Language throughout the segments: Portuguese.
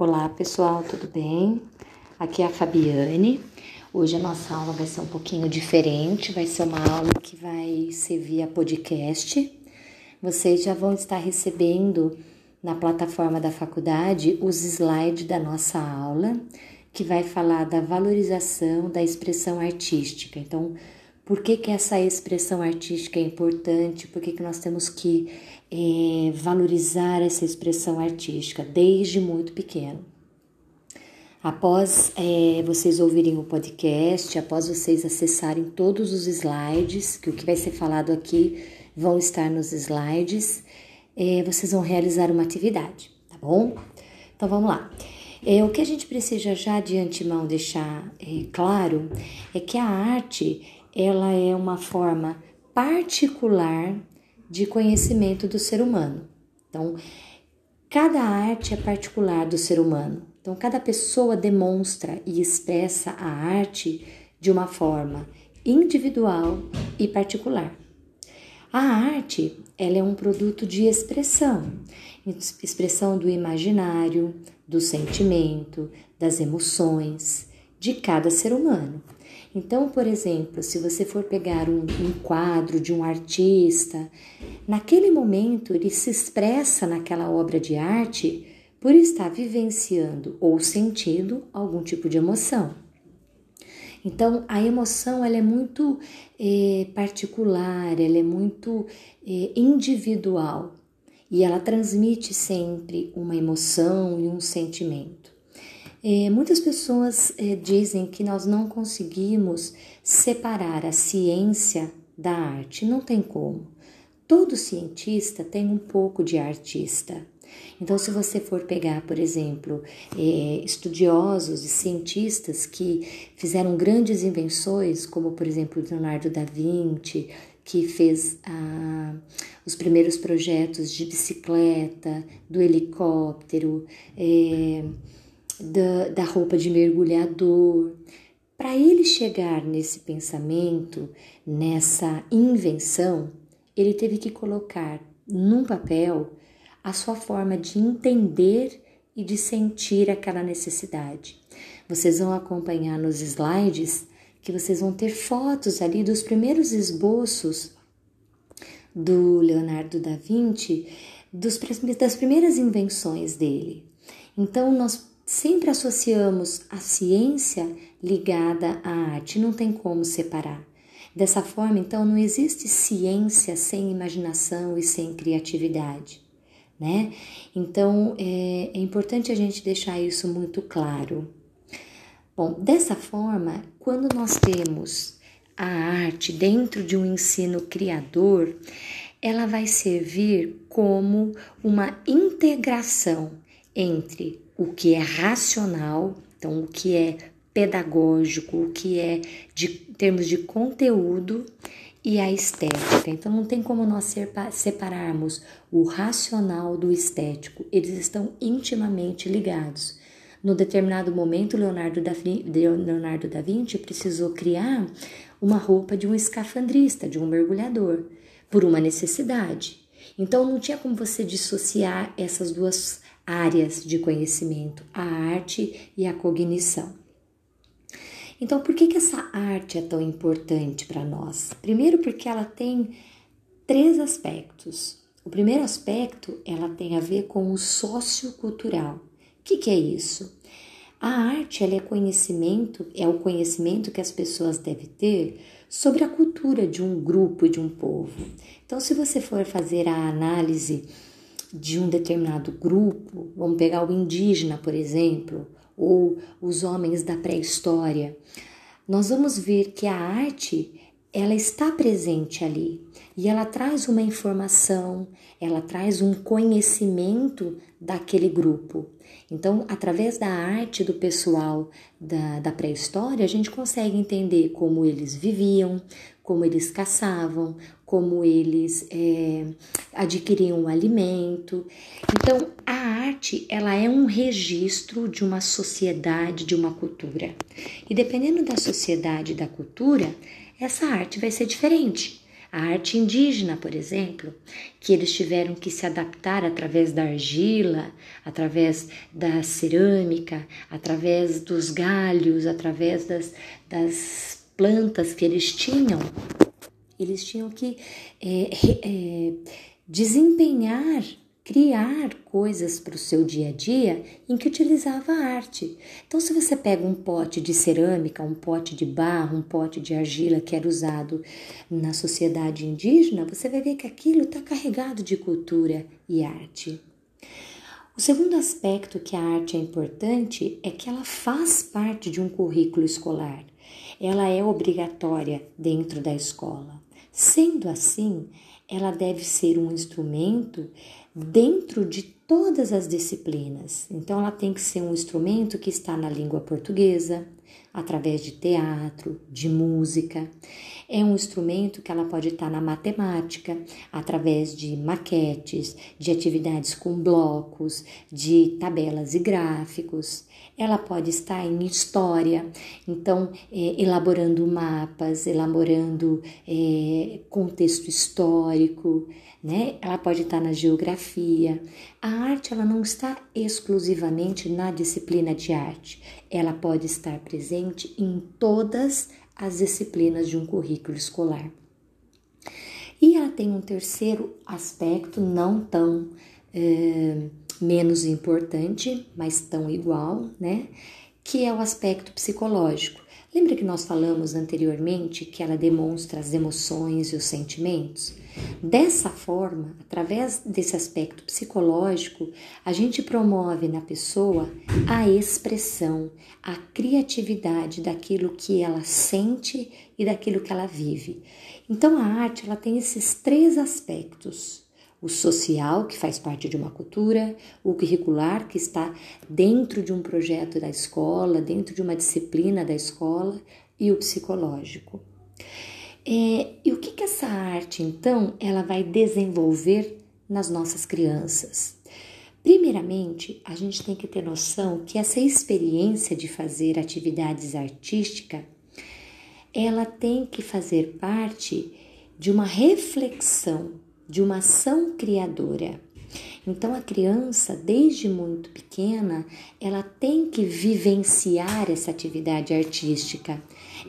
Olá pessoal, tudo bem? Aqui é a Fabiane. Hoje a nossa aula vai ser um pouquinho diferente, vai ser uma aula que vai ser via podcast. Vocês já vão estar recebendo na plataforma da faculdade os slides da nossa aula, que vai falar da valorização da expressão artística. Então, por que, que essa expressão artística é importante? Por que, que nós temos que é, valorizar essa expressão artística desde muito pequeno? Após é, vocês ouvirem o podcast, após vocês acessarem todos os slides, que o que vai ser falado aqui vão estar nos slides, é, vocês vão realizar uma atividade, tá bom? Então vamos lá. É, o que a gente precisa já de antemão deixar é, claro é que a arte ela é uma forma particular de conhecimento do ser humano. Então, cada arte é particular do ser humano. Então, cada pessoa demonstra e expressa a arte de uma forma individual e particular. A arte, ela é um produto de expressão, expressão do imaginário, do sentimento, das emoções de cada ser humano. Então, por exemplo, se você for pegar um, um, quadro de um artista, naquele momento ele se expressa naquela obra de arte por estar vivenciando ou sentindo algum tipo de emoção. Então, a emoção ela é muito é, particular, ela é muito é, individual e ela transmite sempre uma emoção e um sentimento. É, muitas pessoas é, dizem que nós não conseguimos separar a ciência da arte. Não tem como. Todo cientista tem um pouco de artista. Então, se você for pegar, por exemplo, é, estudiosos e cientistas que fizeram grandes invenções, como por exemplo Leonardo da Vinci, que fez ah, os primeiros projetos de bicicleta, do helicóptero, é, da, da roupa de mergulhador. Para ele chegar nesse pensamento, nessa invenção, ele teve que colocar num papel a sua forma de entender e de sentir aquela necessidade. Vocês vão acompanhar nos slides que vocês vão ter fotos ali dos primeiros esboços do Leonardo da Vinci, dos, das primeiras invenções dele. Então, nós sempre associamos a ciência ligada à arte, não tem como separar. Dessa forma, então, não existe ciência sem imaginação e sem criatividade, né? Então, é, é importante a gente deixar isso muito claro. Bom, dessa forma, quando nós temos a arte dentro de um ensino criador, ela vai servir como uma integração entre o que é racional, então o que é pedagógico, o que é de termos de conteúdo e a estética. Então não tem como nós separarmos o racional do estético. Eles estão intimamente ligados. No determinado momento, Leonardo da, Leonardo da Vinci precisou criar uma roupa de um escafandrista, de um mergulhador, por uma necessidade. Então não tinha como você dissociar essas duas áreas de conhecimento, a arte e a cognição. Então, por que, que essa arte é tão importante para nós? Primeiro, porque ela tem três aspectos. O primeiro aspecto, ela tem a ver com o sociocultural. O que, que é isso? A arte ela é conhecimento, é o conhecimento que as pessoas devem ter sobre a cultura de um grupo, de um povo. Então, se você for fazer a análise de um determinado grupo, vamos pegar o indígena, por exemplo, ou os homens da pré-história, nós vamos ver que a arte ela está presente ali e ela traz uma informação, ela traz um conhecimento daquele grupo. Então, através da arte do pessoal da, da pré-história, a gente consegue entender como eles viviam, como eles caçavam, como eles é, adquiriam o alimento. Então, a arte ela é um registro de uma sociedade, de uma cultura. E dependendo da sociedade e da cultura, essa arte vai ser diferente. A arte indígena, por exemplo, que eles tiveram que se adaptar através da argila, através da cerâmica, através dos galhos, através das, das plantas que eles tinham. Eles tinham que é, é, desempenhar criar coisas para o seu dia a dia em que utilizava a arte. Então, se você pega um pote de cerâmica, um pote de barro, um pote de argila que era usado na sociedade indígena, você vai ver que aquilo está carregado de cultura e arte. O segundo aspecto que a arte é importante é que ela faz parte de um currículo escolar. Ela é obrigatória dentro da escola. Sendo assim, ela deve ser um instrumento dentro de todas as disciplinas. Então, ela tem que ser um instrumento que está na língua portuguesa, através de teatro, de música. É um instrumento que ela pode estar na matemática, através de maquetes, de atividades com blocos, de tabelas e gráficos. Ela pode estar em história, então é, elaborando mapas, elaborando é, contexto histórico, né? Ela pode estar na geografia. A arte ela não está exclusivamente na disciplina de arte. Ela pode estar presente em todas as disciplinas de um currículo escolar. E ela tem um terceiro aspecto, não tão é, menos importante, mas tão igual, né? Que é o aspecto psicológico. Lembra que nós falamos anteriormente que ela demonstra as emoções e os sentimentos? Dessa forma, através desse aspecto psicológico, a gente promove na pessoa a expressão, a criatividade daquilo que ela sente e daquilo que ela vive. Então a arte ela tem esses três aspectos: o social, que faz parte de uma cultura, o curricular, que está dentro de um projeto da escola, dentro de uma disciplina da escola, e o psicológico. É, e o que, que essa arte, então, ela vai desenvolver nas nossas crianças? Primeiramente, a gente tem que ter noção que essa experiência de fazer atividades artísticas, ela tem que fazer parte de uma reflexão de uma ação criadora. Então a criança, desde muito pequena, ela tem que vivenciar essa atividade artística.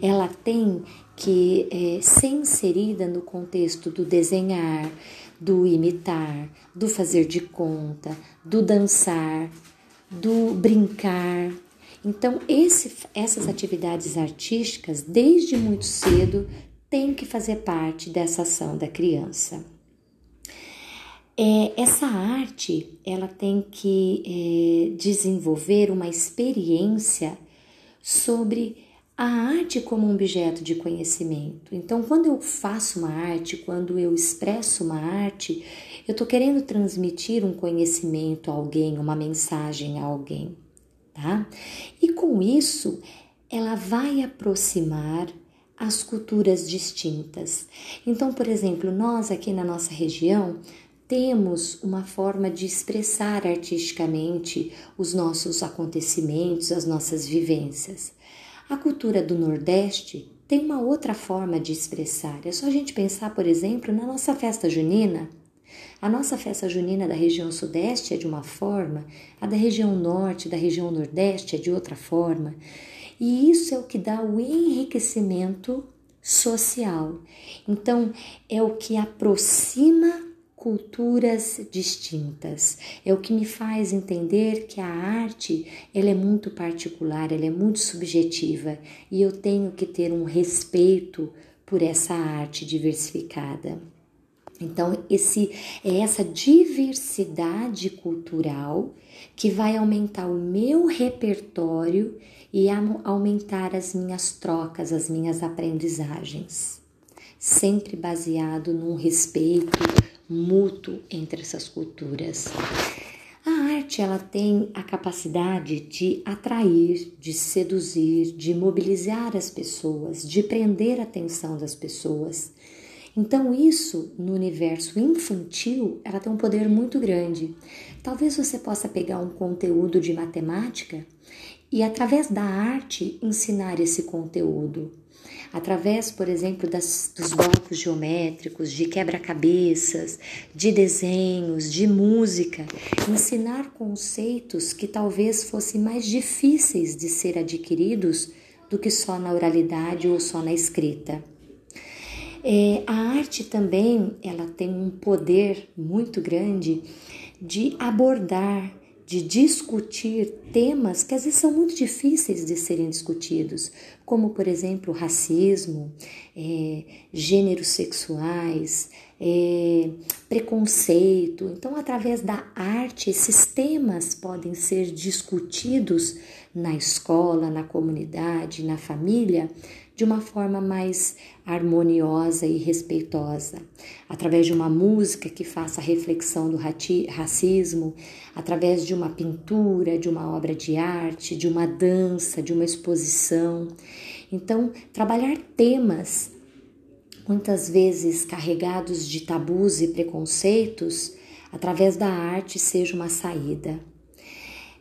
Ela tem que é, ser inserida no contexto do desenhar, do imitar, do fazer de conta, do dançar, do brincar. Então, esse, essas atividades artísticas, desde muito cedo, têm que fazer parte dessa ação da criança. É, essa arte ela tem que é, desenvolver uma experiência sobre a arte como um objeto de conhecimento. Então, quando eu faço uma arte, quando eu expresso uma arte, eu estou querendo transmitir um conhecimento a alguém, uma mensagem a alguém, tá? E com isso, ela vai aproximar as culturas distintas. Então, por exemplo, nós aqui na nossa região temos uma forma de expressar artisticamente os nossos acontecimentos, as nossas vivências. A cultura do Nordeste tem uma outra forma de expressar. É só a gente pensar, por exemplo, na nossa festa junina. A nossa festa junina da região Sudeste é de uma forma, a da região Norte, da região Nordeste é de outra forma. E isso é o que dá o enriquecimento social. Então, é o que aproxima culturas distintas. É o que me faz entender que a arte ela é muito particular, ela é muito subjetiva e eu tenho que ter um respeito por essa arte diversificada. Então, esse é essa diversidade cultural que vai aumentar o meu repertório e aumentar as minhas trocas, as minhas aprendizagens, sempre baseado num respeito mútuo entre essas culturas. A arte ela tem a capacidade de atrair, de seduzir, de mobilizar as pessoas, de prender a atenção das pessoas. Então isso no universo infantil, ela tem um poder muito grande. Talvez você possa pegar um conteúdo de matemática e através da arte ensinar esse conteúdo. Através, por exemplo, das, dos blocos geométricos, de quebra-cabeças, de desenhos, de música, ensinar conceitos que talvez fossem mais difíceis de ser adquiridos do que só na oralidade ou só na escrita. É, a arte também ela tem um poder muito grande de abordar de discutir temas que às vezes são muito difíceis de serem discutidos, como, por exemplo, racismo, é, gêneros sexuais, é, preconceito. Então, através da arte, esses temas podem ser discutidos na escola, na comunidade, na família, de uma forma mais harmoniosa e respeitosa, através de uma música que faça reflexão do racismo, através de uma pintura, de uma obra de arte, de uma dança, de uma exposição. Então, trabalhar temas muitas vezes carregados de tabus e preconceitos, através da arte seja uma saída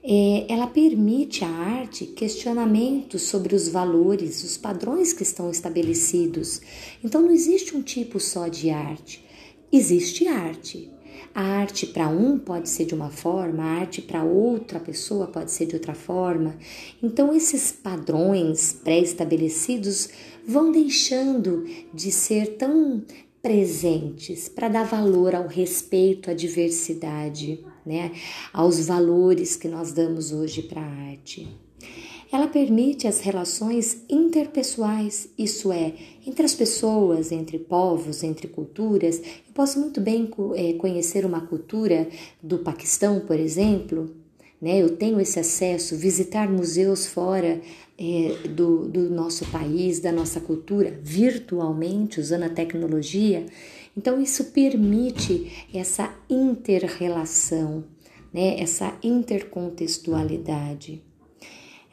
ela permite à arte questionamentos sobre os valores, os padrões que estão estabelecidos. Então não existe um tipo só de arte, existe arte. A arte para um pode ser de uma forma, a arte para outra pessoa pode ser de outra forma. Então, esses padrões pré-estabelecidos vão deixando de ser tão presentes para dar valor ao respeito à diversidade né, aos valores que nós damos hoje para a arte. Ela permite as relações interpessoais, isso é, entre as pessoas, entre povos, entre culturas. Eu posso muito bem é, conhecer uma cultura do Paquistão, por exemplo, né? Eu tenho esse acesso, visitar museus fora é, do, do nosso país, da nossa cultura, virtualmente, usando a tecnologia. Então, isso permite essa interrelação, né? essa intercontextualidade.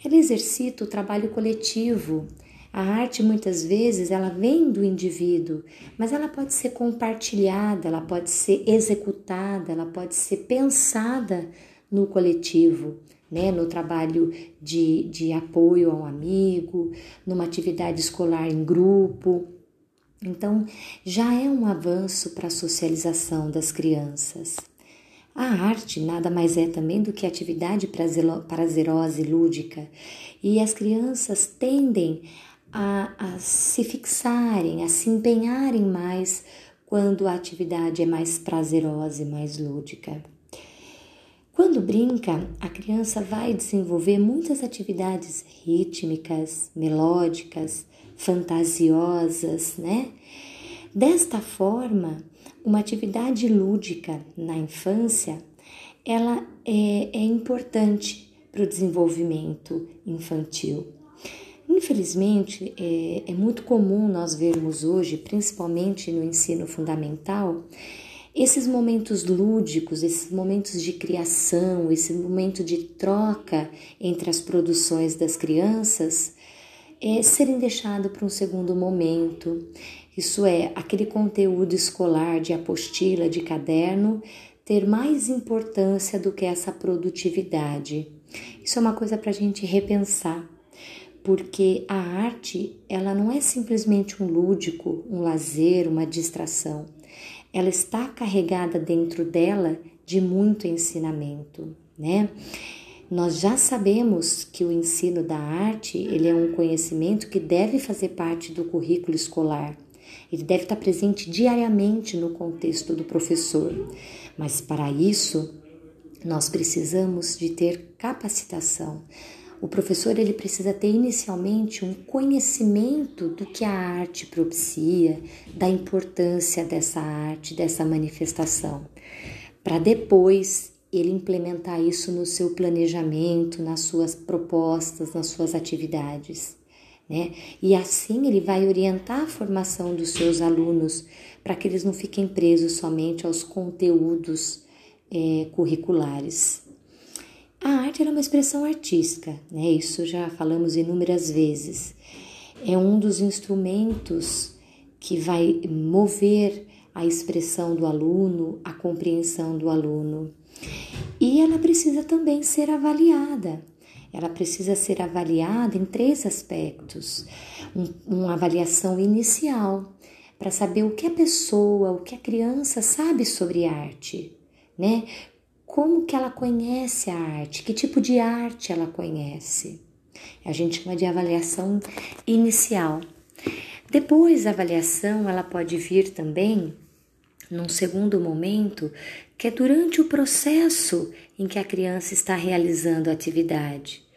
Ela exercita o trabalho coletivo. A arte muitas vezes ela vem do indivíduo, mas ela pode ser compartilhada, ela pode ser executada, ela pode ser pensada no coletivo, né? no trabalho de, de apoio ao amigo, numa atividade escolar em grupo. Então, já é um avanço para a socialização das crianças. A arte nada mais é também do que atividade prazerosa e lúdica, e as crianças tendem a, a se fixarem, a se empenharem mais quando a atividade é mais prazerosa e mais lúdica. Quando brinca, a criança vai desenvolver muitas atividades rítmicas, melódicas, fantasiosas, né? Desta forma, uma atividade lúdica na infância, ela é, é importante para o desenvolvimento infantil. Infelizmente, é, é muito comum nós vermos hoje, principalmente no ensino fundamental, esses momentos lúdicos, esses momentos de criação, esse momento de troca entre as produções das crianças é, serem deixados para um segundo momento. Isso é, aquele conteúdo escolar de apostila, de caderno, ter mais importância do que essa produtividade. Isso é uma coisa para a gente repensar, porque a arte ela não é simplesmente um lúdico, um lazer, uma distração. Ela está carregada dentro dela de muito ensinamento, né? Nós já sabemos que o ensino da arte ele é um conhecimento que deve fazer parte do currículo escolar. Ele deve estar presente diariamente no contexto do professor. Mas para isso, nós precisamos de ter capacitação. O professor ele precisa ter inicialmente um conhecimento do que a arte propicia, da importância dessa arte, dessa manifestação, para depois ele implementar isso no seu planejamento, nas suas propostas, nas suas atividades. Né? E assim ele vai orientar a formação dos seus alunos para que eles não fiquem presos somente aos conteúdos é, curriculares. A arte é uma expressão artística, né? isso já falamos inúmeras vezes. É um dos instrumentos que vai mover a expressão do aluno, a compreensão do aluno. E ela precisa também ser avaliada. ela precisa ser avaliada em três aspectos. Um, uma avaliação inicial, para saber o que a pessoa, o que a criança sabe sobre arte, né? Como que ela conhece a arte, que tipo de arte ela conhece. A gente chama de avaliação inicial. Depois a avaliação, ela pode vir também num segundo momento, que é durante o processo em que a criança está realizando a atividade.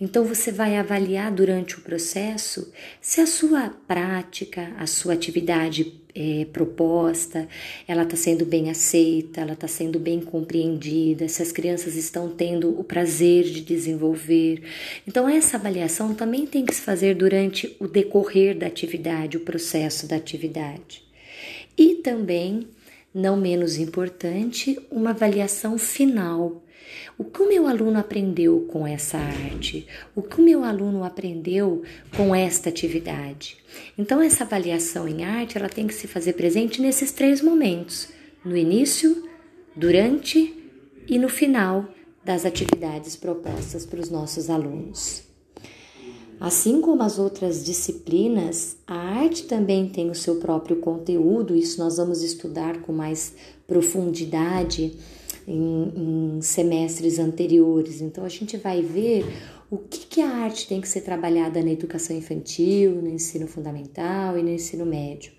Então você vai avaliar durante o processo se a sua prática, a sua atividade é, proposta, ela está sendo bem aceita, ela está sendo bem compreendida, se as crianças estão tendo o prazer de desenvolver. Então essa avaliação também tem que se fazer durante o decorrer da atividade, o processo da atividade. E também não menos importante, uma avaliação final. O que o meu aluno aprendeu com essa arte? O que o meu aluno aprendeu com esta atividade? Então essa avaliação em arte, ela tem que se fazer presente nesses três momentos: no início, durante e no final das atividades propostas para os nossos alunos. Assim como as outras disciplinas, a arte também tem o seu próprio conteúdo, isso nós vamos estudar com mais profundidade em, em semestres anteriores. Então, a gente vai ver o que, que a arte tem que ser trabalhada na educação infantil, no ensino fundamental e no ensino médio.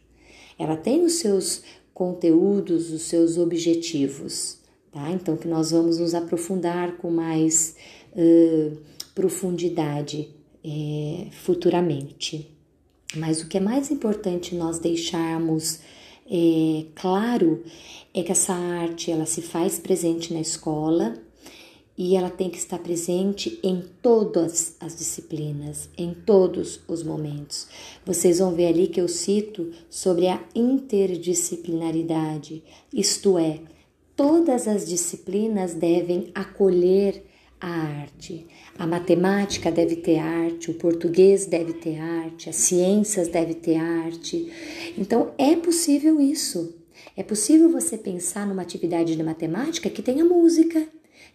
Ela tem os seus conteúdos, os seus objetivos, tá? Então, que nós vamos nos aprofundar com mais uh, profundidade é, futuramente. Mas o que é mais importante nós deixarmos é, claro é que essa arte ela se faz presente na escola e ela tem que estar presente em todas as disciplinas, em todos os momentos. Vocês vão ver ali que eu cito sobre a interdisciplinaridade, isto é, todas as disciplinas devem acolher a arte. A matemática deve ter arte, o português deve ter arte, as ciências deve ter arte. Então é possível isso. É possível você pensar numa atividade de matemática que tenha música,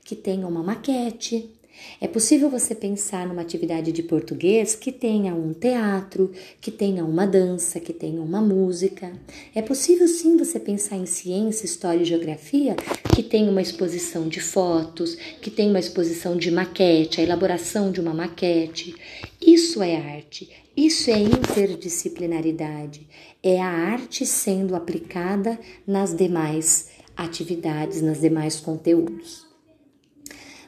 que tenha uma maquete, é possível você pensar numa atividade de português que tenha um teatro, que tenha uma dança, que tenha uma música. É possível sim você pensar em ciência, história e geografia que tenha uma exposição de fotos, que tenha uma exposição de maquete, a elaboração de uma maquete. Isso é arte, isso é interdisciplinaridade. É a arte sendo aplicada nas demais atividades, nas demais conteúdos.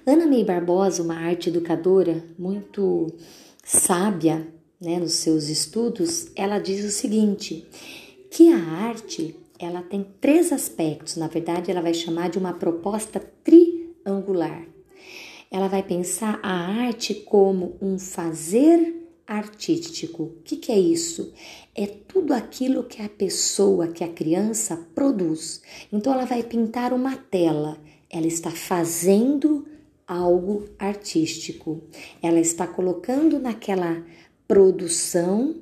Ana May Barbosa, uma arte educadora muito sábia né, nos seus estudos, ela diz o seguinte, que a arte ela tem três aspectos, na verdade ela vai chamar de uma proposta triangular. Ela vai pensar a arte como um fazer artístico. O que, que, é isso? É tudo aquilo que a pessoa, que a criança produz. Então ela vai pintar uma tela, ela está fazendo algo artístico. Ela está colocando naquela produção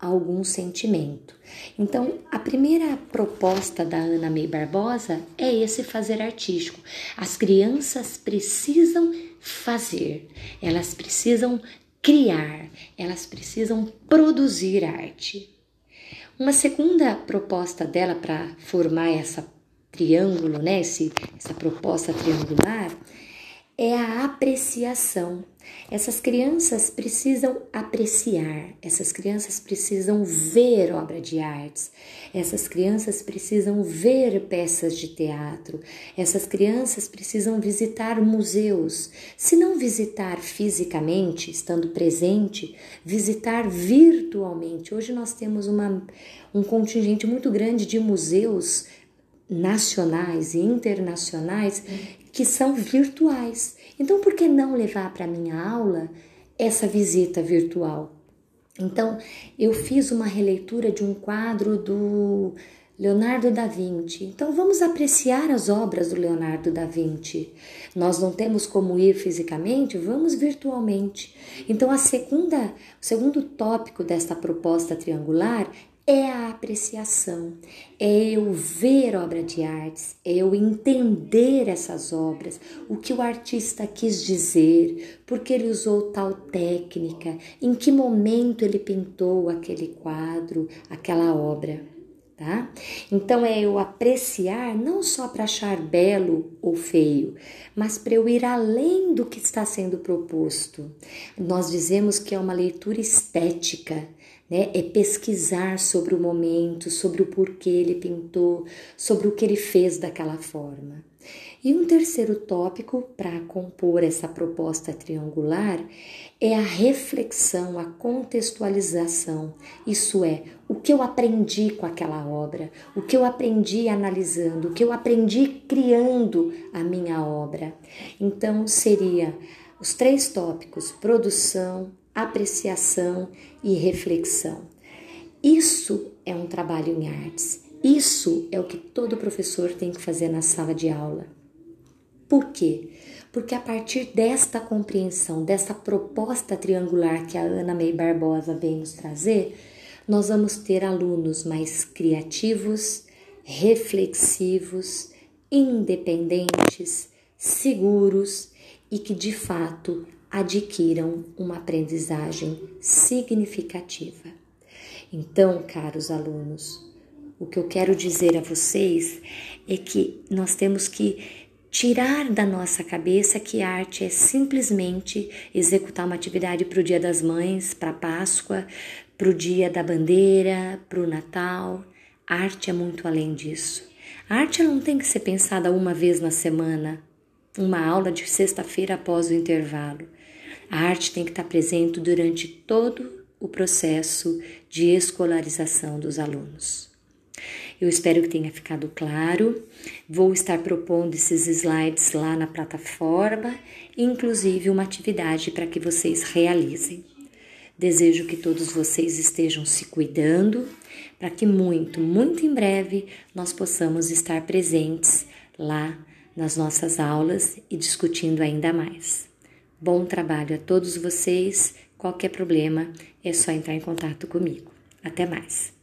algum sentimento. Então, a primeira proposta da Ana May Barbosa é esse fazer artístico. As crianças precisam fazer, elas precisam criar, elas precisam produzir arte. Uma segunda proposta dela para formar essa triângulo, né, esse, essa proposta triangular, é a apreciação. Essas crianças precisam apreciar, essas crianças precisam ver obra de artes, essas crianças precisam ver peças de teatro, essas crianças precisam visitar museus. Se não visitar fisicamente, estando presente, visitar virtualmente. Hoje nós temos uma, um contingente muito grande de museus nacionais e internacionais que são virtuais. Então, por que não levar para minha aula essa visita virtual? Então, eu fiz uma releitura de um quadro do Leonardo da Vinci. Então, vamos apreciar as obras do Leonardo da Vinci. Nós não temos como ir fisicamente, vamos virtualmente. Então, a segunda, o segundo tópico desta proposta triangular é a apreciação, é eu ver obra de artes, é eu entender essas obras, o que o artista quis dizer, porque ele usou tal técnica, em que momento ele pintou aquele quadro, aquela obra. Tá? Então é eu apreciar não só para achar belo ou feio, mas para eu ir além do que está sendo proposto. Nós dizemos que é uma leitura estética, né? É pesquisar sobre o momento, sobre o porquê ele pintou, sobre o que ele fez daquela forma. E um terceiro tópico para compor essa proposta triangular é a reflexão, a contextualização. Isso é, o que eu aprendi com aquela obra, o que eu aprendi analisando, o que eu aprendi criando a minha obra. Então, seria os três tópicos: produção, apreciação e reflexão. Isso é um trabalho em artes. Isso é o que todo professor tem que fazer na sala de aula. Por quê? Porque a partir desta compreensão, dessa proposta triangular que a Ana May Barbosa vem nos trazer, nós vamos ter alunos mais criativos, reflexivos, independentes, seguros e que de fato adquiram uma aprendizagem significativa. Então, caros alunos, o que eu quero dizer a vocês é que nós temos que tirar da nossa cabeça que arte é simplesmente executar uma atividade para o Dia das Mães, para a Páscoa, para o Dia da Bandeira, para o Natal. Arte é muito além disso. A arte não tem que ser pensada uma vez na semana, uma aula de sexta-feira após o intervalo. A arte tem que estar presente durante todo o processo de escolarização dos alunos. Eu espero que tenha ficado claro. Vou estar propondo esses slides lá na plataforma, inclusive uma atividade para que vocês realizem. Desejo que todos vocês estejam se cuidando, para que muito, muito em breve nós possamos estar presentes lá nas nossas aulas e discutindo ainda mais. Bom trabalho a todos vocês. Qualquer problema é só entrar em contato comigo. Até mais.